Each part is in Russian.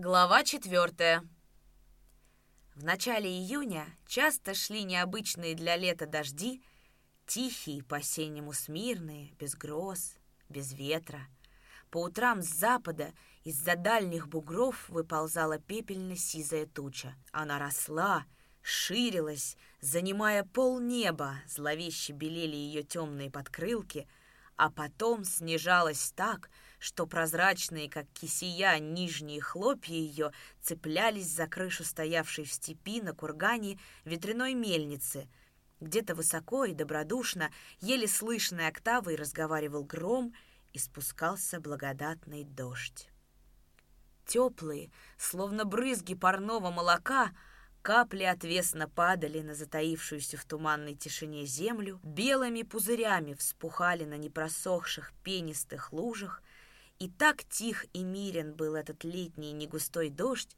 Глава четвертая. В начале июня часто шли необычные для лета дожди, тихие, по-осеннему смирные, без гроз, без ветра. По утрам с запада из-за дальних бугров выползала пепельно-сизая туча. Она росла, ширилась, занимая полнеба, зловеще белели ее темные подкрылки, а потом снижалась так, что прозрачные, как кисия, нижние хлопья ее цеплялись за крышу стоявшей в степи на кургане ветряной мельницы. Где-то высоко и добродушно, еле слышной октавой разговаривал гром, и спускался благодатный дождь. Теплые, словно брызги парного молока, капли отвесно падали на затаившуюся в туманной тишине землю, белыми пузырями вспухали на непросохших пенистых лужах, и так тих и мирен был этот летний негустой дождь,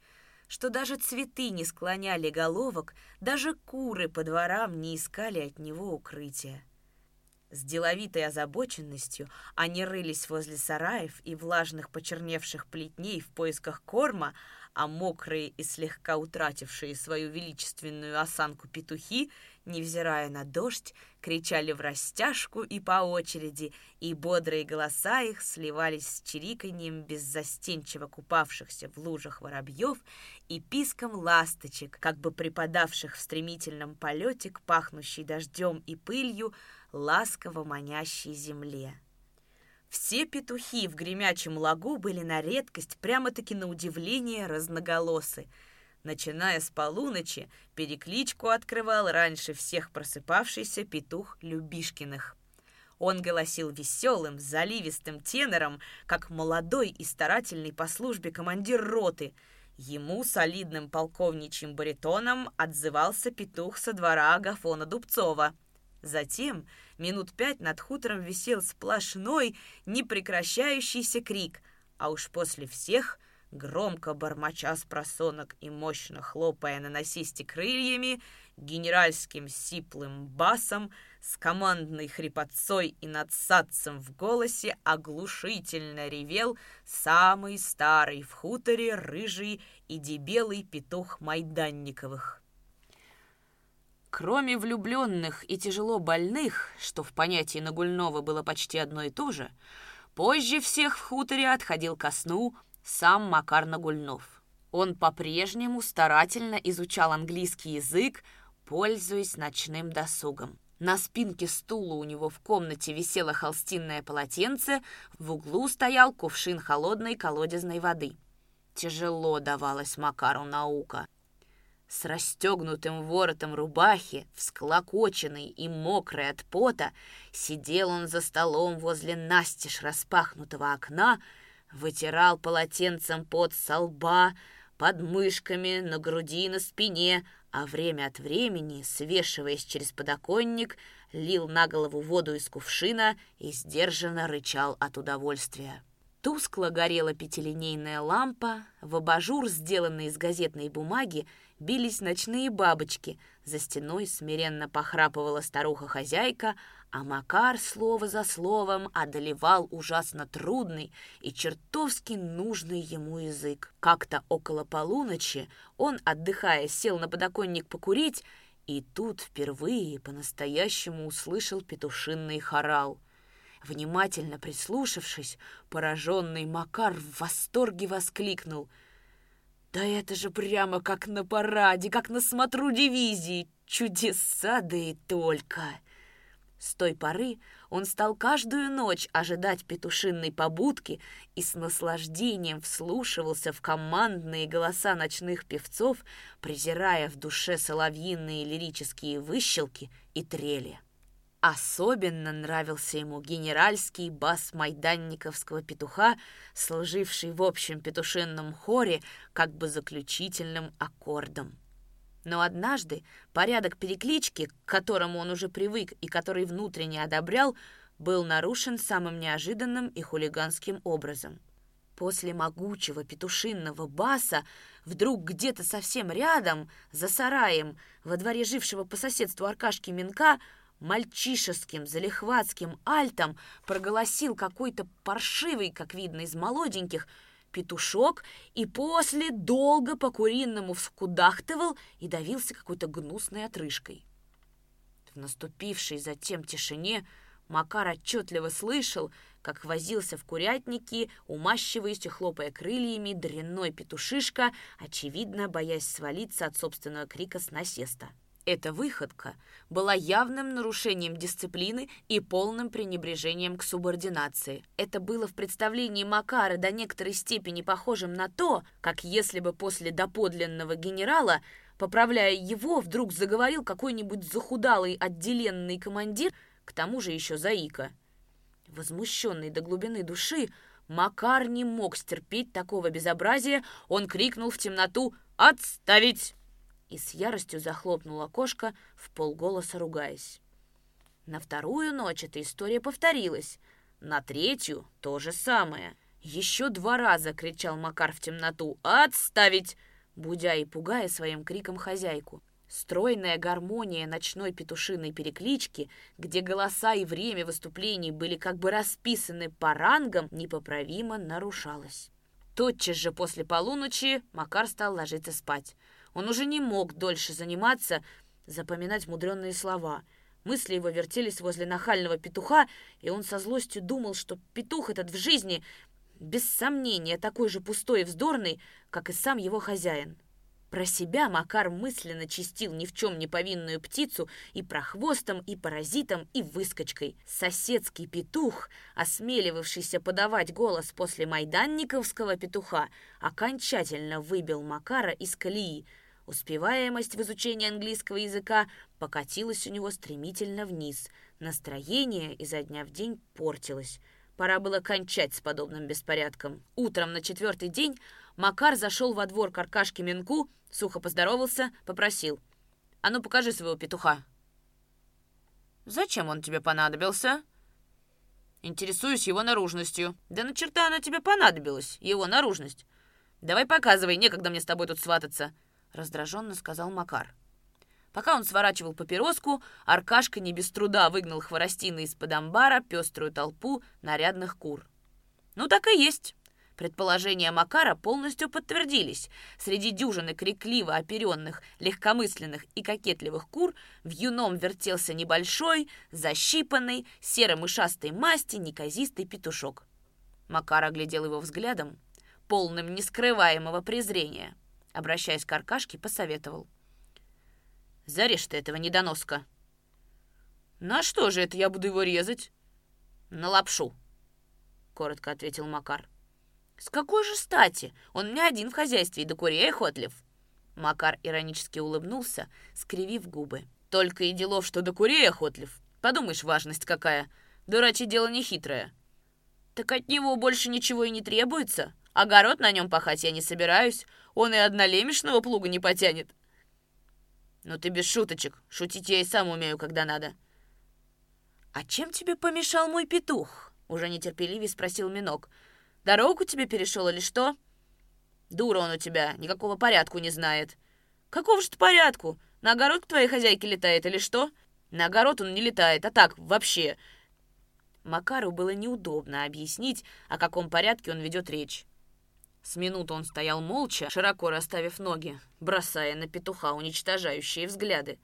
что даже цветы не склоняли головок, даже куры по дворам не искали от него укрытия. С деловитой озабоченностью они рылись возле сараев и влажных почерневших плетней в поисках корма, а мокрые и слегка утратившие свою величественную осанку петухи невзирая на дождь, кричали в растяжку и по очереди, и бодрые голоса их сливались с чириканьем беззастенчиво купавшихся в лужах воробьев и писком ласточек, как бы припадавших в стремительном полете к пахнущей дождем и пылью ласково манящей земле. Все петухи в гремячем лагу были на редкость прямо-таки на удивление разноголосы – Начиная с полуночи, перекличку открывал раньше всех просыпавшийся петух Любишкиных. Он голосил веселым, заливистым тенором, как молодой и старательный по службе командир роты. Ему солидным полковничьим баритоном отзывался петух со двора Агафона Дубцова. Затем минут пять над хутором висел сплошной, непрекращающийся крик, а уж после всех – Громко бормоча с просонок и мощно хлопая на насисте крыльями, генеральским сиплым басом, с командной хрипотцой и надсадцем в голосе оглушительно ревел самый старый в хуторе рыжий и дебелый петух Майданниковых. Кроме влюбленных и тяжело больных, что в понятии Нагульного было почти одно и то же, позже всех в хуторе отходил ко сну сам Макар Нагульнов. Он по-прежнему старательно изучал английский язык, пользуясь ночным досугом. На спинке стула у него в комнате висело холстинное полотенце, в углу стоял кувшин холодной колодезной воды. Тяжело давалась Макару наука. С расстегнутым воротом рубахи, всклокоченный и мокрый от пота, сидел он за столом возле настежь распахнутого окна, Вытирал полотенцем под со лба, под мышками, на груди, на спине, а время от времени, свешиваясь через подоконник, лил на голову воду из кувшина и сдержанно рычал от удовольствия. Тускло горела пятилинейная лампа, в абажур, сделанный из газетной бумаги, бились ночные бабочки, за стеной смиренно похрапывала старуха-хозяйка, а Макар слово за словом одолевал ужасно трудный и чертовски нужный ему язык. Как-то около полуночи он, отдыхая, сел на подоконник покурить, и тут впервые по-настоящему услышал петушинный хорал. Внимательно прислушавшись, пораженный Макар в восторге воскликнул. «Да это же прямо как на параде, как на смотру дивизии! Чудеса, да и только!» С той поры он стал каждую ночь ожидать петушинной побудки и с наслаждением вслушивался в командные голоса ночных певцов, презирая в душе соловьиные лирические выщелки и трели. Особенно нравился ему генеральский бас майданниковского петуха, служивший в общем петушинном хоре как бы заключительным аккордом. Но однажды порядок переклички, к которому он уже привык и который внутренне одобрял, был нарушен самым неожиданным и хулиганским образом. После могучего петушинного баса вдруг где-то совсем рядом, за сараем, во дворе жившего по соседству Аркашки Минка, мальчишеским, залихватским альтом проголосил какой-то паршивый, как видно из молоденьких, петушок и после долго по-куриному вскудахтывал и давился какой-то гнусной отрыжкой. В наступившей затем тишине Макар отчетливо слышал, как возился в курятнике, умащиваясь и хлопая крыльями, дрянной петушишка, очевидно, боясь свалиться от собственного крика с насеста. Эта выходка была явным нарушением дисциплины и полным пренебрежением к субординации. Это было в представлении Макара до некоторой степени похожим на то, как если бы после доподлинного генерала, поправляя его, вдруг заговорил какой-нибудь захудалый отделенный командир, к тому же еще заика. Возмущенный до глубины души, Макар не мог стерпеть такого безобразия, он крикнул в темноту «Отставить!» И с яростью захлопнул окошко, в полголоса ругаясь. На вторую ночь эта история повторилась, на третью — то же самое. Еще два раза кричал Макар в темноту «Отставить!», будя и пугая своим криком хозяйку. Стройная гармония ночной петушиной переклички, где голоса и время выступлений были как бы расписаны по рангам, непоправимо нарушалась. Тотчас же после полуночи Макар стал ложиться спать. Он уже не мог дольше заниматься, запоминать мудреные слова. Мысли его вертелись возле нахального петуха, и он со злостью думал, что петух этот в жизни, без сомнения, такой же пустой и вздорный, как и сам его хозяин. Про себя Макар мысленно чистил ни в чем не повинную птицу и прохвостом, и паразитом, и выскочкой. Соседский петух, осмеливавшийся подавать голос после майданниковского петуха, окончательно выбил Макара из колеи – Успеваемость в изучении английского языка покатилась у него стремительно вниз. Настроение изо дня в день портилось. Пора было кончать с подобным беспорядком. Утром на четвертый день Макар зашел во двор к Аркашке Минку, сухо поздоровался, попросил. «А ну, покажи своего петуха». «Зачем он тебе понадобился?» «Интересуюсь его наружностью». «Да на черта она тебе понадобилась, его наружность». «Давай показывай, некогда мне с тобой тут свататься». — раздраженно сказал Макар. Пока он сворачивал папироску, Аркашка не без труда выгнал хворостины из-под амбара пеструю толпу нарядных кур. «Ну так и есть!» Предположения Макара полностью подтвердились. Среди дюжины крикливо оперенных, легкомысленных и кокетливых кур в юном вертелся небольшой, защипанный, серо-мышастой масти неказистый петушок. Макар оглядел его взглядом, полным нескрываемого презрения — Обращаясь к Аркашке, посоветовал. «Зарежь ты этого недоноска». «На что же это я буду его резать?» «На лапшу», — коротко ответил Макар. «С какой же стати? Он не один в хозяйстве и до курей охотлив». Макар иронически улыбнулся, скривив губы. «Только и делов, что до курей охотлив. Подумаешь, важность какая. Дурачье дело нехитрое». «Так от него больше ничего и не требуется. Огород на нем пахать я не собираюсь. Он и однолемешного плуга не потянет. Ну ты без шуточек. Шутить я и сам умею, когда надо. А чем тебе помешал мой петух? Уже нетерпеливее спросил Минок. Дорогу тебе перешел или что? Дура он у тебя, никакого порядку не знает. Какого же порядку? На огород к твоей хозяйке летает или что? На огород он не летает, а так, вообще. Макару было неудобно объяснить, о каком порядке он ведет речь. С минуту он стоял молча, широко расставив ноги, бросая на петуха уничтожающие взгляды.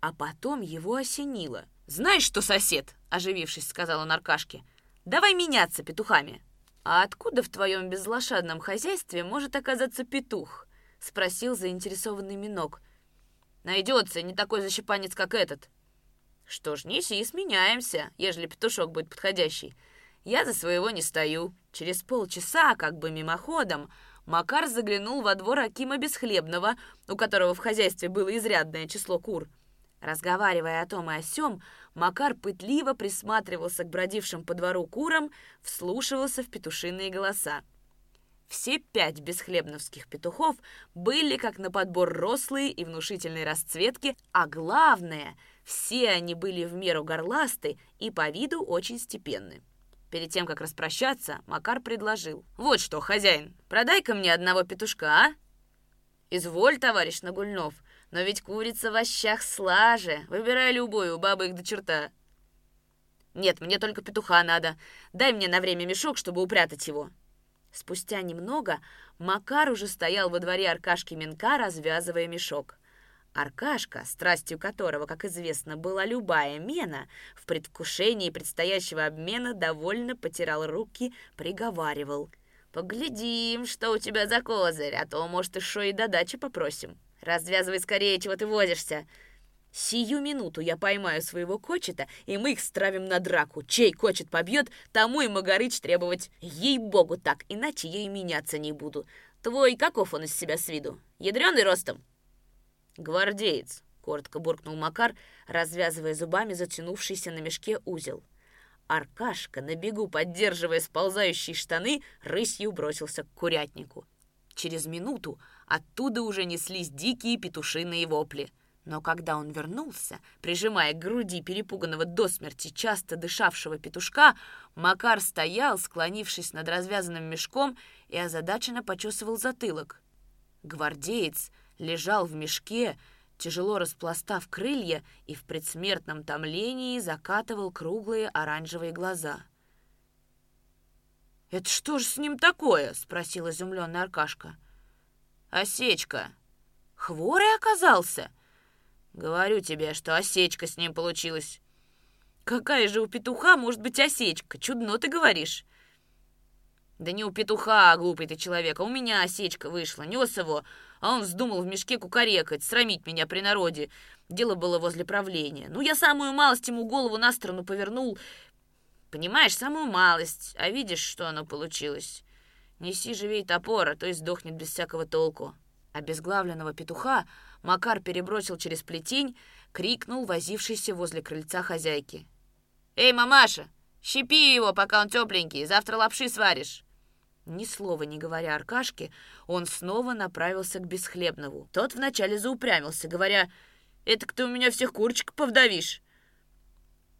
А потом его осенило. «Знаешь что, сосед?» — оживившись, сказал он Аркашке. «Давай меняться петухами». «А откуда в твоем безлошадном хозяйстве может оказаться петух?» — спросил заинтересованный Минок. «Найдется не такой защипанец, как этот». «Что ж, неси и сменяемся, ежели петушок будет подходящий. Я за своего не стою». Через полчаса, как бы мимоходом, Макар заглянул во двор Акима Бесхлебного, у которого в хозяйстве было изрядное число кур. Разговаривая о том и о сём, Макар пытливо присматривался к бродившим по двору курам, вслушивался в петушиные голоса. Все пять бесхлебновских петухов были как на подбор рослые и внушительной расцветки, а главное, все они были в меру горласты и по виду очень степенны. Перед тем, как распрощаться, Макар предложил. «Вот что, хозяин, продай-ка мне одного петушка, а?» «Изволь, товарищ Нагульнов, но ведь курица в ощах слаже. Выбирай любую, у бабы их до черта». «Нет, мне только петуха надо. Дай мне на время мешок, чтобы упрятать его». Спустя немного Макар уже стоял во дворе Аркашки Минка, развязывая мешок. Аркашка, страстью которого, как известно, была любая мена, в предвкушении предстоящего обмена довольно потирал руки, приговаривал. «Поглядим, что у тебя за козырь, а то, может, еще и до дачи попросим. Развязывай скорее, чего ты возишься. Сию минуту я поймаю своего кочета, и мы их стравим на драку. Чей кочет побьет, тому и Магарыч требовать. Ей-богу так, иначе я и меняться не буду. Твой каков он из себя с виду? Ядреный ростом?» «Гвардеец», — коротко буркнул Макар, развязывая зубами затянувшийся на мешке узел. Аркашка, на бегу поддерживая сползающие штаны, рысью бросился к курятнику. Через минуту оттуда уже неслись дикие петушиные вопли. Но когда он вернулся, прижимая к груди перепуганного до смерти часто дышавшего петушка, Макар стоял, склонившись над развязанным мешком, и озадаченно почесывал затылок. Гвардеец лежал в мешке, тяжело распластав крылья и в предсмертном томлении закатывал круглые оранжевые глаза. «Это что же с ним такое?» — спросил изумленный Аркашка. «Осечка. Хворый оказался?» «Говорю тебе, что осечка с ним получилась». «Какая же у петуха может быть осечка? Чудно ты говоришь». «Да не у петуха, глупый ты человек, а у меня осечка вышла. Нес его, а он вздумал в мешке кукарекать, срамить меня при народе. Дело было возле правления. Ну, я самую малость ему голову на сторону повернул. Понимаешь, самую малость. А видишь, что оно получилось? Неси живей топор, а то и сдохнет без всякого толку. Обезглавленного петуха Макар перебросил через плетень, крикнул возившийся возле крыльца хозяйки. «Эй, мамаша, щипи его, пока он тепленький, завтра лапши сваришь!» Ни слова не говоря Аркашке, он снова направился к Бесхлебнову. Тот вначале заупрямился, говоря, «Это ты у меня всех курочек повдавишь!»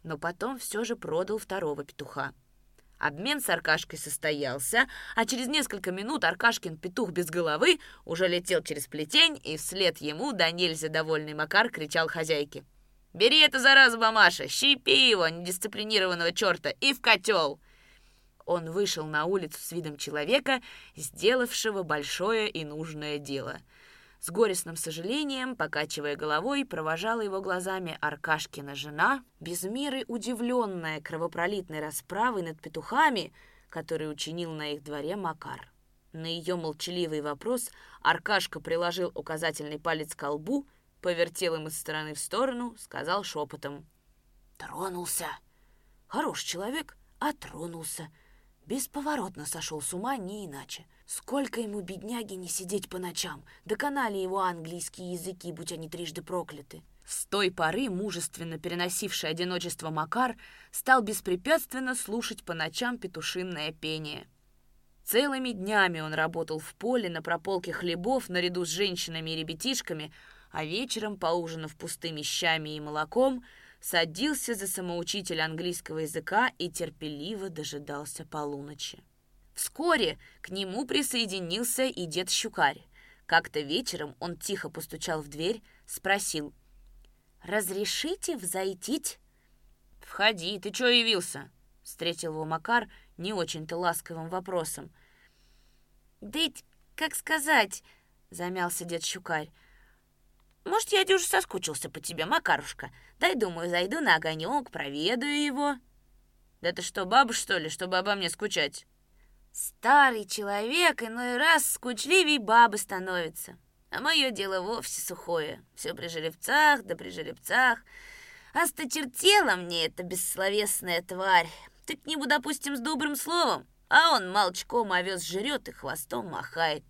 Но потом все же продал второго петуха. Обмен с Аркашкой состоялся, а через несколько минут Аркашкин петух без головы уже летел через плетень, и вслед ему да нельзя довольный Макар кричал хозяйке. «Бери это, зараза, мамаша, щипи его, недисциплинированного черта, и в котел!» Он вышел на улицу с видом человека, сделавшего большое и нужное дело. С горестным сожалением, покачивая головой, провожала его глазами Аркашкина жена, без меры удивленная кровопролитной расправой над петухами, который учинил на их дворе Макар. На ее молчаливый вопрос Аркашка приложил указательный палец к лбу, повертел им из стороны в сторону, сказал шепотом. «Тронулся! Хорош человек, а тронулся!» Бесповоротно сошел с ума, не иначе. Сколько ему, бедняги, не сидеть по ночам. Доконали его английские языки, будь они трижды прокляты. С той поры мужественно переносивший одиночество Макар стал беспрепятственно слушать по ночам петушинное пение. Целыми днями он работал в поле на прополке хлебов наряду с женщинами и ребятишками, а вечером, поужинав пустыми щами и молоком, садился за самоучитель английского языка и терпеливо дожидался полуночи. Вскоре к нему присоединился и дед Щукарь. Как-то вечером он тихо постучал в дверь, спросил. «Разрешите взойтить?» «Входи, ты чё явился?» Встретил его Макар не очень-то ласковым вопросом. «Да как сказать?» — замялся дед Щукарь. Может, я дюже соскучился по тебе, Макарушка. Дай, думаю, зайду на огонек, проведаю его. Да ты что, баба, что ли, чтобы обо мне скучать? Старый человек иной раз скучливей бабы становится. А мое дело вовсе сухое. Все при жеребцах, да при жеребцах. Осточертела мне эта бессловесная тварь. Ты к нему, допустим, с добрым словом, а он молчком овес жрет и хвостом махает.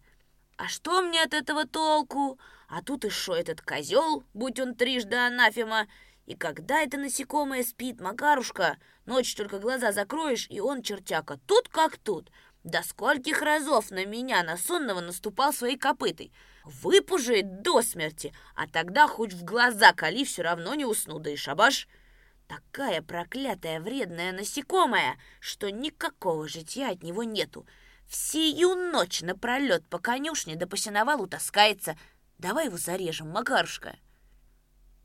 А что мне от этого толку? А тут шо этот козел, будь он трижды анафема. И когда это насекомое спит, Макарушка, ночь только глаза закроешь, и он чертяка. Тут как тут. До скольких разов на меня, на сонного, наступал своей копытой. Выпужает до смерти, а тогда хоть в глаза кали, все равно не усну, да и шабаш. Такая проклятая вредная насекомая, что никакого житья от него нету. Всю ночь напролет по конюшне да по сеновалу таскается, Давай его зарежем, Макарушка.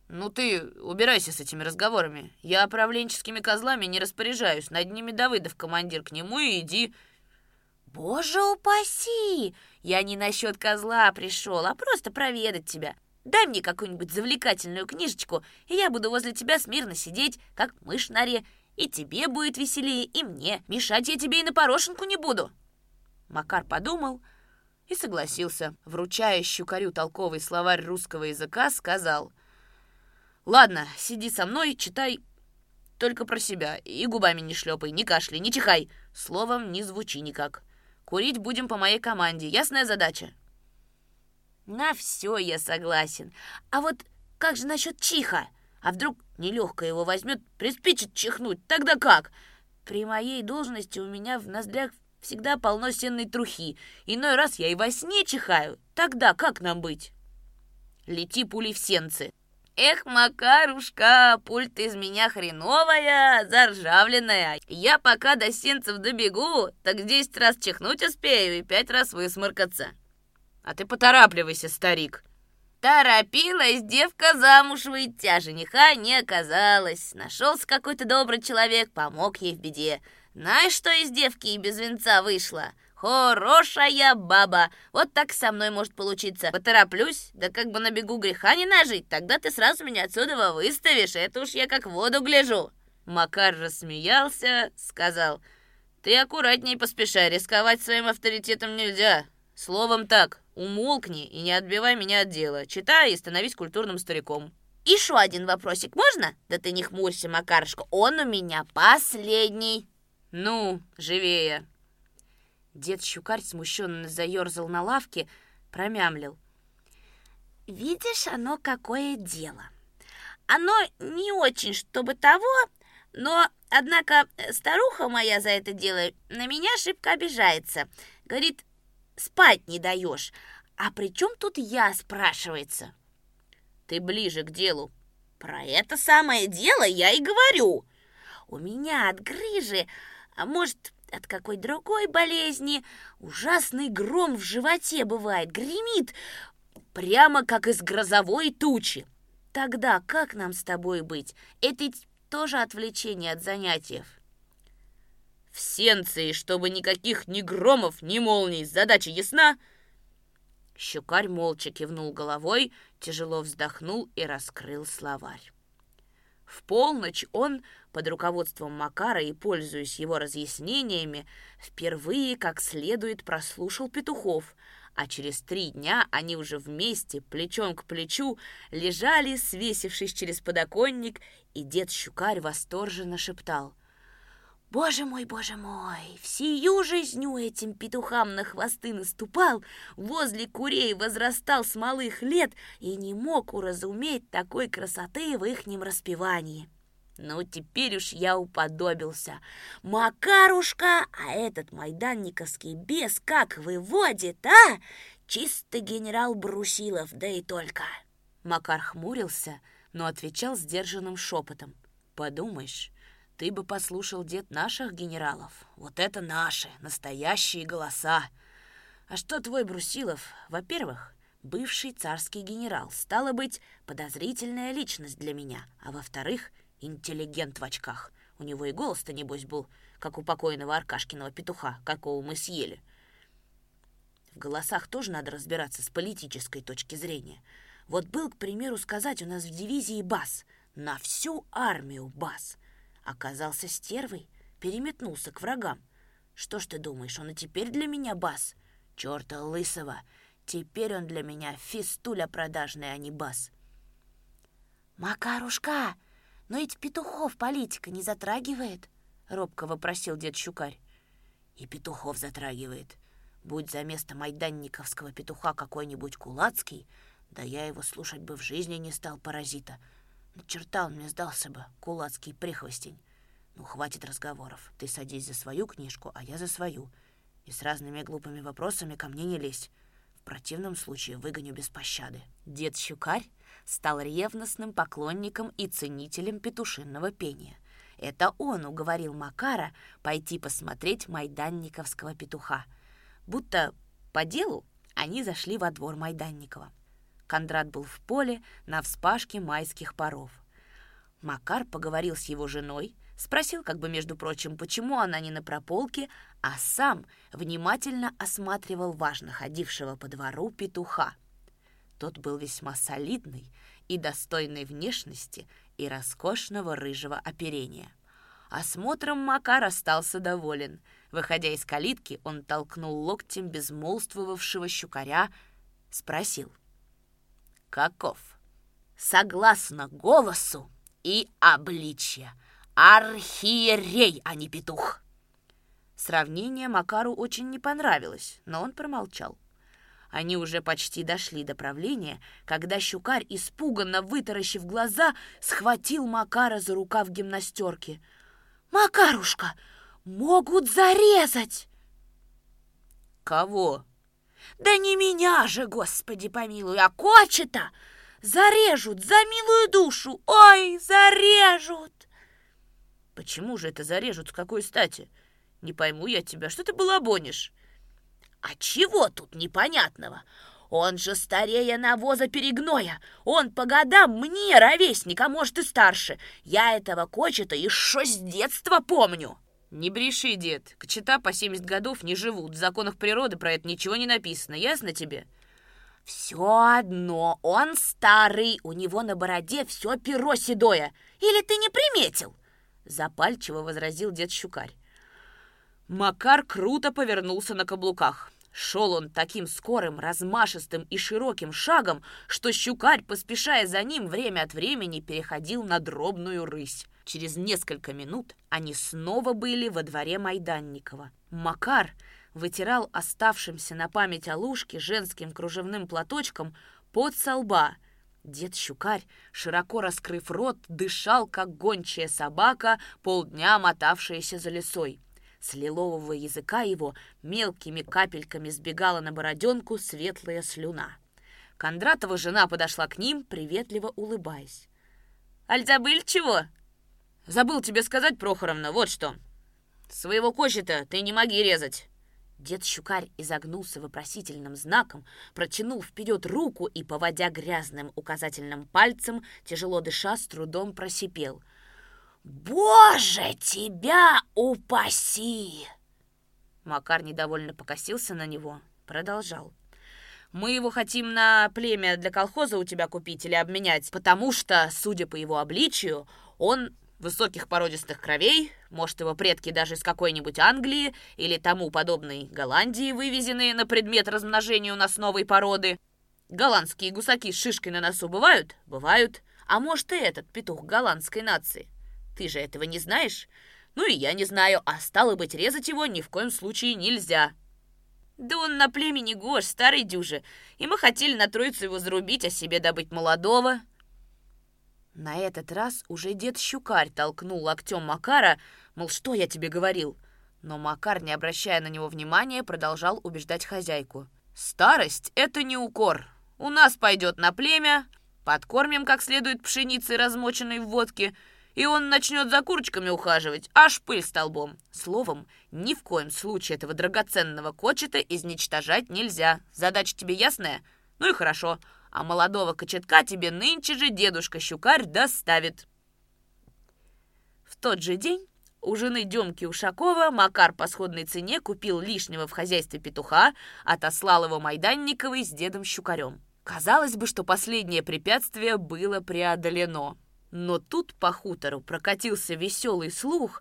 Ну ты убирайся с этими разговорами. Я правленческими козлами не распоряжаюсь. Над ними Давыдов командир к нему и иди. «Боже упаси! Я не насчет козла пришел, а просто проведать тебя. Дай мне какую-нибудь завлекательную книжечку, и я буду возле тебя смирно сидеть, как мышь в норе. И тебе будет веселее, и мне. Мешать я тебе и на порошенку не буду». Макар подумал и согласился. Вручая щукарю толковый словарь русского языка, сказал «Ладно, сиди со мной, читай только про себя, и губами не шлепай, не кашляй, не чихай, словом не звучи никак. Курить будем по моей команде, ясная задача?» «На все я согласен. А вот как же насчет чиха? А вдруг нелегко его возьмет, приспичит чихнуть, тогда как? При моей должности у меня в ноздрях всегда полно сенной трухи. Иной раз я и во сне чихаю. Тогда как нам быть?» «Лети пулей в сенцы». «Эх, Макарушка, пульт из меня хреновая, заржавленная. Я пока до сенцев добегу, так десять раз чихнуть успею и пять раз высморкаться». А ты поторапливайся, старик. Торопилась девка замуж выйти, а жениха не оказалось. Нашелся какой-то добрый человек, помог ей в беде. Знаешь, что из девки и без венца вышла? Хорошая баба. Вот так со мной может получиться. Потороплюсь, да как бы на бегу греха не нажить. Тогда ты сразу меня отсюда выставишь. Это уж я как в воду гляжу. Макар рассмеялся, сказал, «Ты аккуратней поспешай, рисковать своим авторитетом нельзя. Словом так, умолкни и не отбивай меня от дела. Читай и становись культурным стариком. Еще один вопросик можно? Да ты не хмурься, Макарушка, он у меня последний. Ну, живее. Дед Щукарь смущенно заерзал на лавке, промямлил. Видишь, оно какое дело. Оно не очень, чтобы того, но, однако, старуха моя за это дело на меня шибко обижается. Говорит, спать не даешь. А при чем тут я, спрашивается? Ты ближе к делу. Про это самое дело я и говорю. У меня от грыжи, а может, от какой другой болезни, ужасный гром в животе бывает, гремит, прямо как из грозовой тучи. Тогда как нам с тобой быть? Это тоже отвлечение от занятий. В сенции, чтобы никаких ни громов, ни молний. Задача ясна?» Щукарь молча кивнул головой, тяжело вздохнул и раскрыл словарь. В полночь он, под руководством Макара и пользуясь его разъяснениями, впервые как следует прослушал петухов, а через три дня они уже вместе, плечом к плечу, лежали, свесившись через подоконник, и дед Щукарь восторженно шептал — Боже мой, боже мой, всю жизнью этим петухам на хвосты наступал, возле курей возрастал с малых лет и не мог уразуметь такой красоты в ихнем распевании. Ну, теперь уж я уподобился. Макарушка, а этот майданниковский бес как выводит, а? Чистый генерал Брусилов, да и только. Макар хмурился, но отвечал сдержанным шепотом. Подумаешь, ты бы послушал, дед, наших генералов. Вот это наши, настоящие голоса. А что твой Брусилов? Во-первых, бывший царский генерал. Стало быть, подозрительная личность для меня. А во-вторых, интеллигент в очках. У него и голос-то, небось, был, как у покойного Аркашкиного петуха, какого мы съели. В голосах тоже надо разбираться с политической точки зрения. Вот был, к примеру, сказать у нас в дивизии бас. На всю армию бас оказался стервой, переметнулся к врагам. Что ж ты думаешь, он и теперь для меня бас? Чёрта лысого! Теперь он для меня фистуля продажная, а не бас. «Макарушка, но ведь петухов политика не затрагивает?» — робко вопросил дед Щукарь. «И петухов затрагивает. Будь за место майданниковского петуха какой-нибудь кулацкий, да я его слушать бы в жизни не стал паразита. Черта он мне сдался бы, кулацкий прихвостень. Ну, хватит разговоров. Ты садись за свою книжку, а я за свою. И с разными глупыми вопросами ко мне не лезь. В противном случае выгоню без пощады. Дед Щукарь стал ревностным поклонником и ценителем петушинного пения. Это он уговорил Макара пойти посмотреть майданниковского петуха. Будто по делу они зашли во двор Майданникова. Кондрат был в поле на вспашке майских паров. Макар поговорил с его женой, Спросил, как бы, между прочим, почему она не на прополке, а сам внимательно осматривал важно ходившего по двору петуха. Тот был весьма солидный и достойной внешности и роскошного рыжего оперения. Осмотром Макар остался доволен. Выходя из калитки, он толкнул локтем безмолвствовавшего щукаря, спросил. «Каков?» «Согласно голосу и обличья, архиерей, а не петух!» Сравнение Макару очень не понравилось, но он промолчал. Они уже почти дошли до правления, когда щукарь, испуганно вытаращив глаза, схватил Макара за рукав гимнастерки. «Макарушка, могут зарезать!» «Кого?» «Да не меня же, Господи помилуй, а Кочета! Зарежут за милую душу! Ой, зарежут!» «Почему же это зарежут? С какой стати? Не пойму я тебя, что ты балабонишь?» А чего тут непонятного? Он же старее навоза перегноя. Он по годам мне ровесник, а может и старше. Я этого кочета еще с детства помню. Не бреши, дед. Кочета по 70 годов не живут. В законах природы про это ничего не написано. Ясно тебе? Все одно, он старый, у него на бороде все перо седое. Или ты не приметил? Запальчиво возразил дед Щукарь. Макар круто повернулся на каблуках. Шел он таким скорым, размашистым и широким шагом, что щукарь, поспешая за ним, время от времени переходил на дробную рысь. Через несколько минут они снова были во дворе Майданникова. Макар вытирал оставшимся на память Алушке женским кружевным платочком под со лба. Дед Щукарь, широко раскрыв рот, дышал, как гончая собака, полдня мотавшаяся за лесой. С лилового языка его мелкими капельками сбегала на бороденку светлая слюна. Кондратова жена подошла к ним, приветливо улыбаясь. «Аль забыл чего?» «Забыл тебе сказать, Прохоровна, вот что. Своего кощета ты не моги резать». Дед Щукарь изогнулся вопросительным знаком, протянул вперед руку и, поводя грязным указательным пальцем, тяжело дыша, с трудом просипел — «Боже, тебя упаси!» Макар недовольно покосился на него, продолжал. «Мы его хотим на племя для колхоза у тебя купить или обменять, потому что, судя по его обличию, он высоких породистых кровей, может, его предки даже из какой-нибудь Англии или тому подобной Голландии, вывезенные на предмет размножения у нас новой породы. Голландские гусаки с шишкой на носу бывают? Бывают. А может, и этот петух голландской нации. Ты же этого не знаешь? Ну и я не знаю, а стало быть, резать его ни в коем случае нельзя. Да он на племени Гош, старый дюже, и мы хотели на троицу его зарубить, а себе добыть молодого. На этот раз уже дед Щукарь толкнул локтем Макара, мол, что я тебе говорил? Но Макар, не обращая на него внимания, продолжал убеждать хозяйку. «Старость — это не укор. У нас пойдет на племя, подкормим как следует пшеницей, размоченной в водке, и он начнет за курочками ухаживать, аж пыль столбом. Словом, ни в коем случае этого драгоценного кочета изничтожать нельзя. Задача тебе ясная? Ну и хорошо. А молодого кочетка тебе нынче же дедушка-щукарь доставит. В тот же день у жены Демки Ушакова Макар по сходной цене купил лишнего в хозяйстве петуха, отослал его Майданниковой с дедом Щукарем. Казалось бы, что последнее препятствие было преодолено. Но тут по хутору прокатился веселый слух,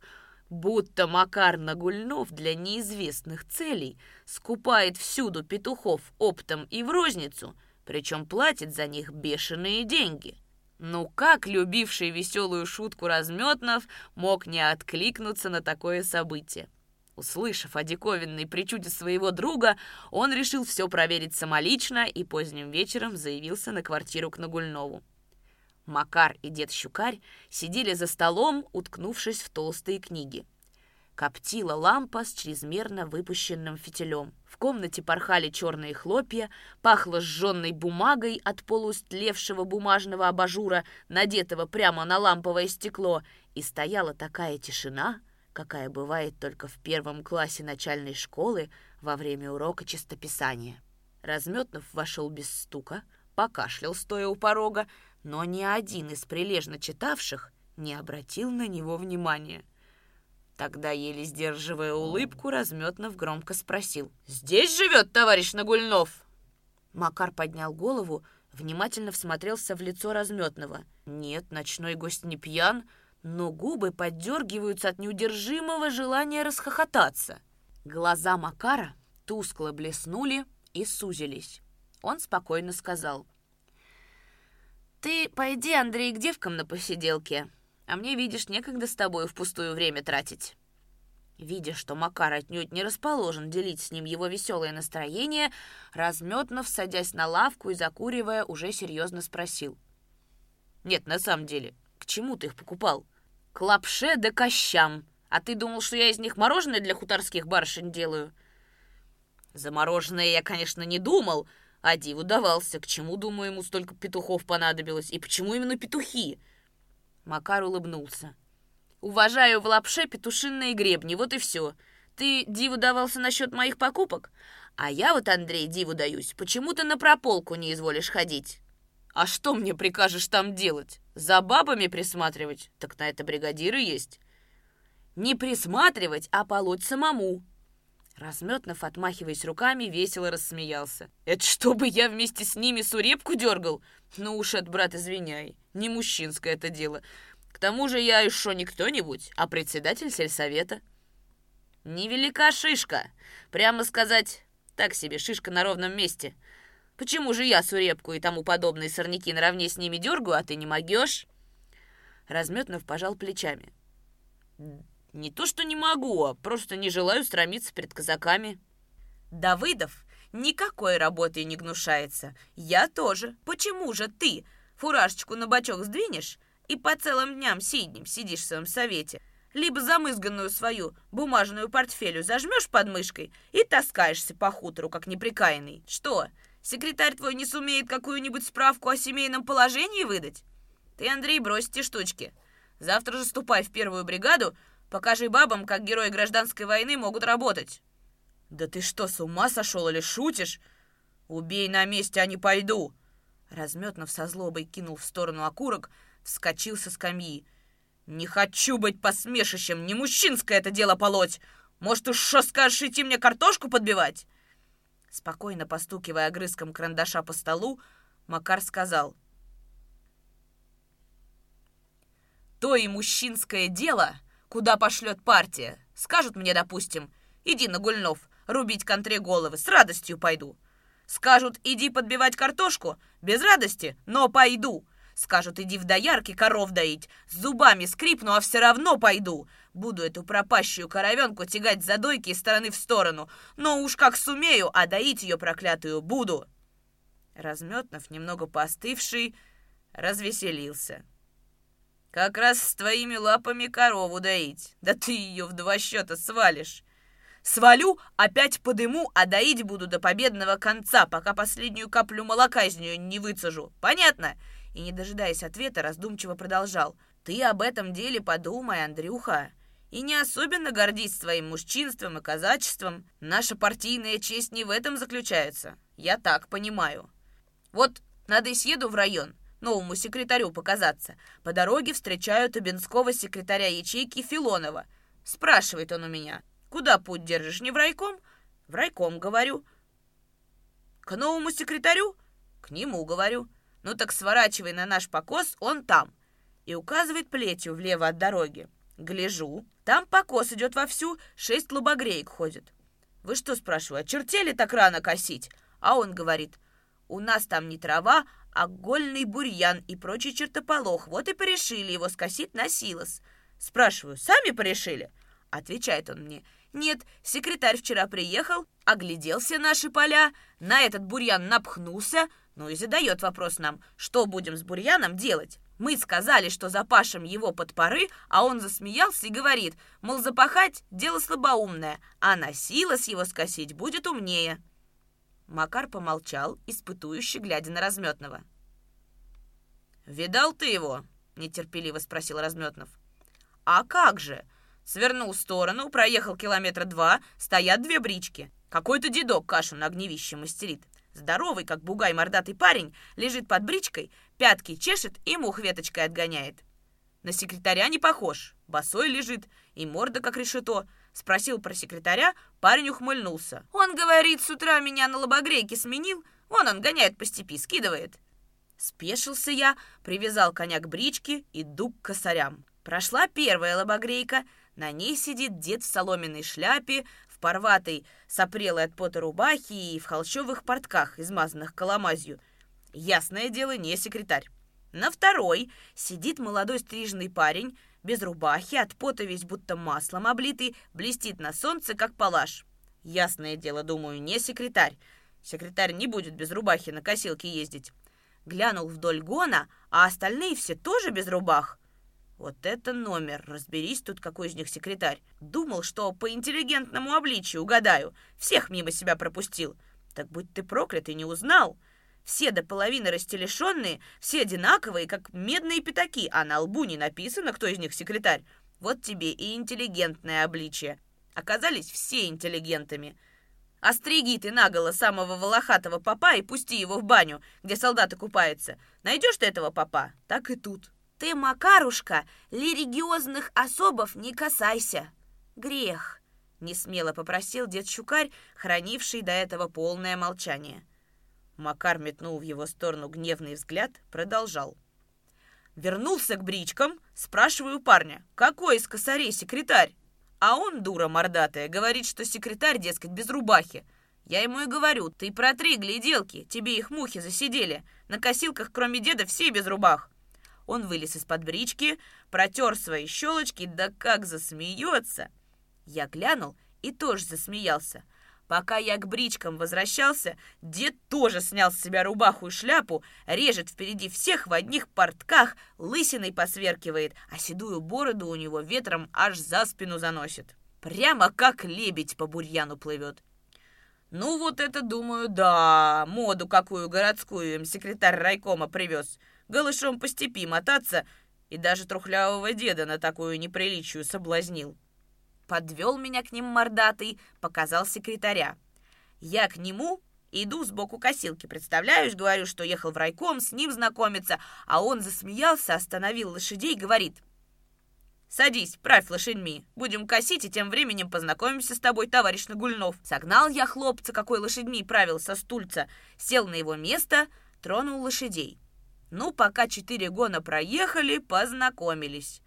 будто Макар Нагульнов для неизвестных целей скупает всюду петухов оптом и в розницу, причем платит за них бешеные деньги. Ну как любивший веселую шутку Разметнов мог не откликнуться на такое событие? Услышав о диковинной причуде своего друга, он решил все проверить самолично и поздним вечером заявился на квартиру к Нагульнову. Макар и дед Щукарь сидели за столом, уткнувшись в толстые книги. Коптила лампа с чрезмерно выпущенным фитилем. В комнате порхали черные хлопья, пахло сжженной бумагой от полустлевшего бумажного абажура, надетого прямо на ламповое стекло, и стояла такая тишина, какая бывает только в первом классе начальной школы во время урока чистописания. Разметнов вошел без стука, покашлял, стоя у порога, но ни один из прилежно читавших не обратил на него внимания. Тогда, еле сдерживая улыбку, Разметнов громко спросил. «Здесь живет товарищ Нагульнов?» Макар поднял голову, внимательно всмотрелся в лицо Разметного. Нет, ночной гость не пьян, но губы поддергиваются от неудержимого желания расхохотаться. Глаза Макара тускло блеснули и сузились. Он спокойно сказал. «Ты пойди, Андрей, к девкам на посиделке, а мне, видишь, некогда с тобой впустую время тратить». Видя, что Макар отнюдь не расположен делить с ним его веселое настроение, Разметнов, садясь на лавку и закуривая, уже серьезно спросил. «Нет, на самом деле, к чему ты их покупал?» «К лапше да кощам. А ты думал, что я из них мороженое для хуторских барышень делаю?» «За мороженое я, конечно, не думал, а диву давался. К чему, думаю, ему столько петухов понадобилось? И почему именно петухи?» Макар улыбнулся. Уважаю в лапше петушинные гребни, вот и все. Ты диву давался насчет моих покупок? А я вот, Андрей, диву даюсь. Почему ты на прополку не изволишь ходить? А что мне прикажешь там делать? За бабами присматривать? Так на это бригадиры есть. Не присматривать, а полоть самому. Разметнов, отмахиваясь руками, весело рассмеялся. «Это чтобы я вместе с ними сурепку дергал? Ну уж это, брат, извиняй, не мужчинское это дело. К тому же я еще не кто-нибудь, а председатель сельсовета. Невелика шишка. Прямо сказать, так себе шишка на ровном месте. Почему же я сурепку и тому подобные сорняки наравне с ними дергаю, а ты не могешь? Разметнов пожал плечами. Не то, что не могу, а просто не желаю стромиться перед казаками. Давыдов никакой работы не гнушается. Я тоже. Почему же ты фуражечку на бочок сдвинешь, и по целым дням сиднем сидишь в своем совете. Либо замызганную свою бумажную портфелю зажмешь под мышкой и таскаешься по хутору, как неприкаянный. Что, секретарь твой не сумеет какую-нибудь справку о семейном положении выдать? Ты, Андрей, брось эти штучки. Завтра же ступай в первую бригаду, покажи бабам, как герои гражданской войны могут работать. Да ты что, с ума сошел или шутишь? Убей на месте, а не пойду. Разметнов со злобой кинул в сторону окурок, вскочил со скамьи. «Не хочу быть посмешищем, не мужчинское это дело полоть! Может, уж что скажешь идти мне картошку подбивать?» Спокойно постукивая огрызком карандаша по столу, Макар сказал. «То и мужчинское дело, куда пошлет партия. Скажут мне, допустим, иди на Гульнов, рубить контре головы, с радостью пойду. Скажут, иди подбивать картошку, без радости, но пойду. Скажут, иди в доярки коров доить. С зубами скрипну, а все равно пойду. Буду эту пропащую коровенку тягать за дойки из стороны в сторону. Но уж как сумею, а доить ее проклятую буду. Разметнов, немного поостывший, развеселился. Как раз с твоими лапами корову доить. Да ты ее в два счета свалишь. Свалю, опять подыму, а доить буду до победного конца, пока последнюю каплю молока из нее не выцежу. Понятно? и, не дожидаясь ответа, раздумчиво продолжал. «Ты об этом деле подумай, Андрюха, и не особенно гордись своим мужчинством и казачеством. Наша партийная честь не в этом заключается. Я так понимаю. Вот надо и съеду в район, новому секретарю показаться. По дороге встречаю Табинского секретаря ячейки Филонова. Спрашивает он у меня, куда путь держишь, не в райком? В райком, говорю. К новому секретарю? К нему, говорю. Ну так сворачивай на наш покос, он там. И указывает плетью влево от дороги. Гляжу, там покос идет вовсю, шесть лобогреек ходят. Вы что, спрашиваю, очертели так рано косить? А он говорит, у нас там не трава, а гольный бурьян и прочий чертополох. Вот и порешили его скосить на силос. Спрашиваю, сами порешили? Отвечает он мне, нет, секретарь вчера приехал, оглядел все наши поля, на этот бурьян напхнулся, ну и задает вопрос нам, что будем с бурьяном делать. Мы сказали, что запашем его под поры, а он засмеялся и говорит, мол, запахать – дело слабоумное, а на силос его скосить будет умнее. Макар помолчал, испытующе глядя на Разметного. «Видал ты его?» – нетерпеливо спросил Разметнов. «А как же?» Свернул в сторону, проехал километра два, стоят две брички. Какой-то дедок кашу на огневище мастерит. Здоровый, как бугай мордатый парень, лежит под бричкой, пятки чешет и мух веточкой отгоняет. На секретаря не похож. Босой лежит, и морда как решето. Спросил про секретаря, парень ухмыльнулся. Он говорит, с утра меня на лобогрейке сменил. Вон он гоняет по степи, скидывает. Спешился я, привязал коня к бричке, иду к косарям. Прошла первая лобогрейка, на ней сидит дед в соломенной шляпе, в порватой, сопрелой от пота рубахи и в холщовых портках, измазанных коломазью. Ясное дело, не секретарь. На второй сидит молодой стриженный парень, без рубахи, от пота весь будто маслом облитый, блестит на солнце, как палаш. Ясное дело, думаю, не секретарь. Секретарь не будет без рубахи на косилке ездить. Глянул вдоль гона, а остальные все тоже без рубах. Вот это номер, разберись тут, какой из них секретарь. Думал, что по интеллигентному обличию угадаю. Всех мимо себя пропустил. Так будь ты проклят и не узнал. Все до половины растелешенные, все одинаковые, как медные пятаки, а на лбу не написано, кто из них секретарь. Вот тебе и интеллигентное обличие. Оказались все интеллигентами. Остриги ты наголо самого волохатого папа и пусти его в баню, где солдаты купаются. Найдешь ты этого папа, так и тут. Ты, Макарушка, религиозных особов не касайся. Грех, не смело попросил дед Щукарь, хранивший до этого полное молчание. Макар метнул в его сторону гневный взгляд, продолжал. Вернулся к бричкам, спрашиваю парня, какой из косарей секретарь? А он, дура мордатая, говорит, что секретарь, дескать, без рубахи. Я ему и говорю, ты протри гляделки, тебе их мухи засидели. На косилках, кроме деда, все без рубах. Он вылез из-под брички, протер свои щелочки, да как засмеется. Я глянул и тоже засмеялся. Пока я к бричкам возвращался, дед тоже снял с себя рубаху и шляпу, режет впереди всех в одних портках, лысиной посверкивает, а седую бороду у него ветром аж за спину заносит. Прямо как лебедь по бурьяну плывет. Ну вот это, думаю, да, моду какую городскую им секретарь райкома привез. Голышом по степи мотаться и даже трухлявого деда на такую неприличию соблазнил подвел меня к ним мордатый, показал секретаря. Я к нему иду сбоку косилки, представляешь, говорю, что ехал в райком, с ним знакомиться, а он засмеялся, остановил лошадей и говорит, «Садись, правь лошадьми, будем косить, и тем временем познакомимся с тобой, товарищ Нагульнов». Согнал я хлопца, какой лошадьми правил со стульца, сел на его место, тронул лошадей. Ну, пока четыре гона проехали, познакомились.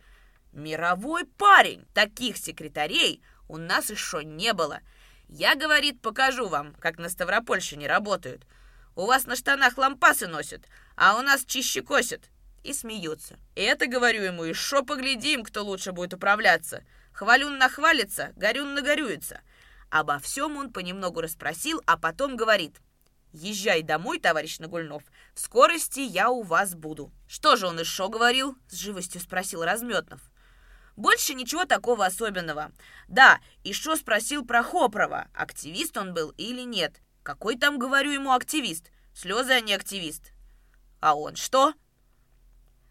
Мировой парень! Таких секретарей у нас еще не было. Я, говорит, покажу вам, как на Ставропольщине работают. У вас на штанах лампасы носят, а у нас чище косят. И смеются. Это, говорю ему, еще поглядим, кто лучше будет управляться. Хвалюн нахвалится, горюн нагорюется. Обо всем он понемногу расспросил, а потом говорит. «Езжай домой, товарищ Нагульнов. В скорости я у вас буду». «Что же он еще говорил?» — с живостью спросил Разметнов. Больше ничего такого особенного. Да, еще спросил про Хопрова, активист он был или нет. Какой там, говорю ему, активист? Слезы, а не активист. А он что?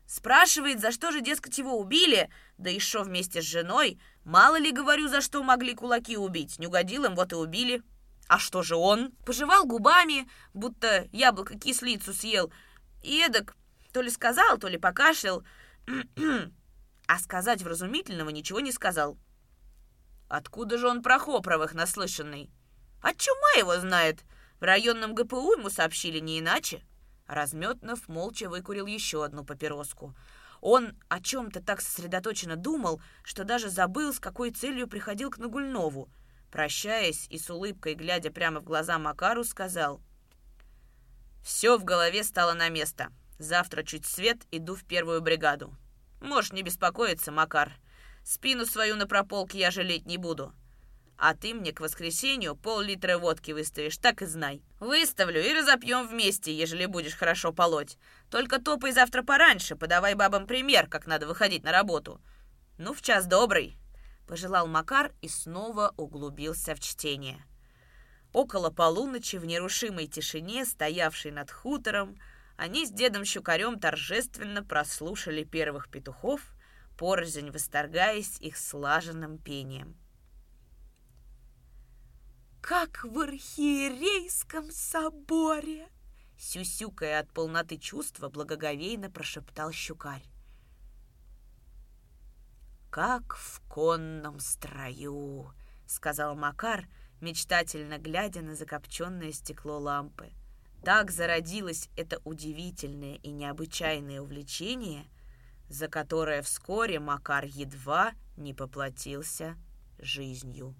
Спрашивает, за что же, дескать, его убили, да еще вместе с женой. Мало ли, говорю, за что могли кулаки убить. Не угодил им, вот и убили. А что же он? Пожевал губами, будто яблоко кислицу съел. И эдак то ли сказал, то ли покашлял. а сказать вразумительного ничего не сказал. Откуда же он про Хопровых наслышанный? А чума его знает. В районном ГПУ ему сообщили не иначе. Разметнов молча выкурил еще одну папироску. Он о чем-то так сосредоточенно думал, что даже забыл, с какой целью приходил к Нагульнову. Прощаясь и с улыбкой, глядя прямо в глаза Макару, сказал. «Все в голове стало на место. Завтра чуть свет, иду в первую бригаду. Можешь не беспокоиться, Макар. Спину свою на прополке я жалеть не буду. А ты мне к воскресенью пол-литра водки выставишь, так и знай. Выставлю и разопьем вместе, ежели будешь хорошо полоть. Только топай завтра пораньше, подавай бабам пример, как надо выходить на работу. Ну, в час добрый. Пожелал Макар и снова углубился в чтение. Около полуночи в нерушимой тишине, стоявшей над хутором, они с дедом Щукарем торжественно прослушали первых петухов, порознь восторгаясь их слаженным пением. «Как в архиерейском соборе!» Сюсюкая от полноты чувства, благоговейно прошептал Щукарь. как в конном строю», — сказал Макар, мечтательно глядя на закопченное стекло лампы. Так зародилось это удивительное и необычайное увлечение, за которое вскоре Макар едва не поплатился жизнью.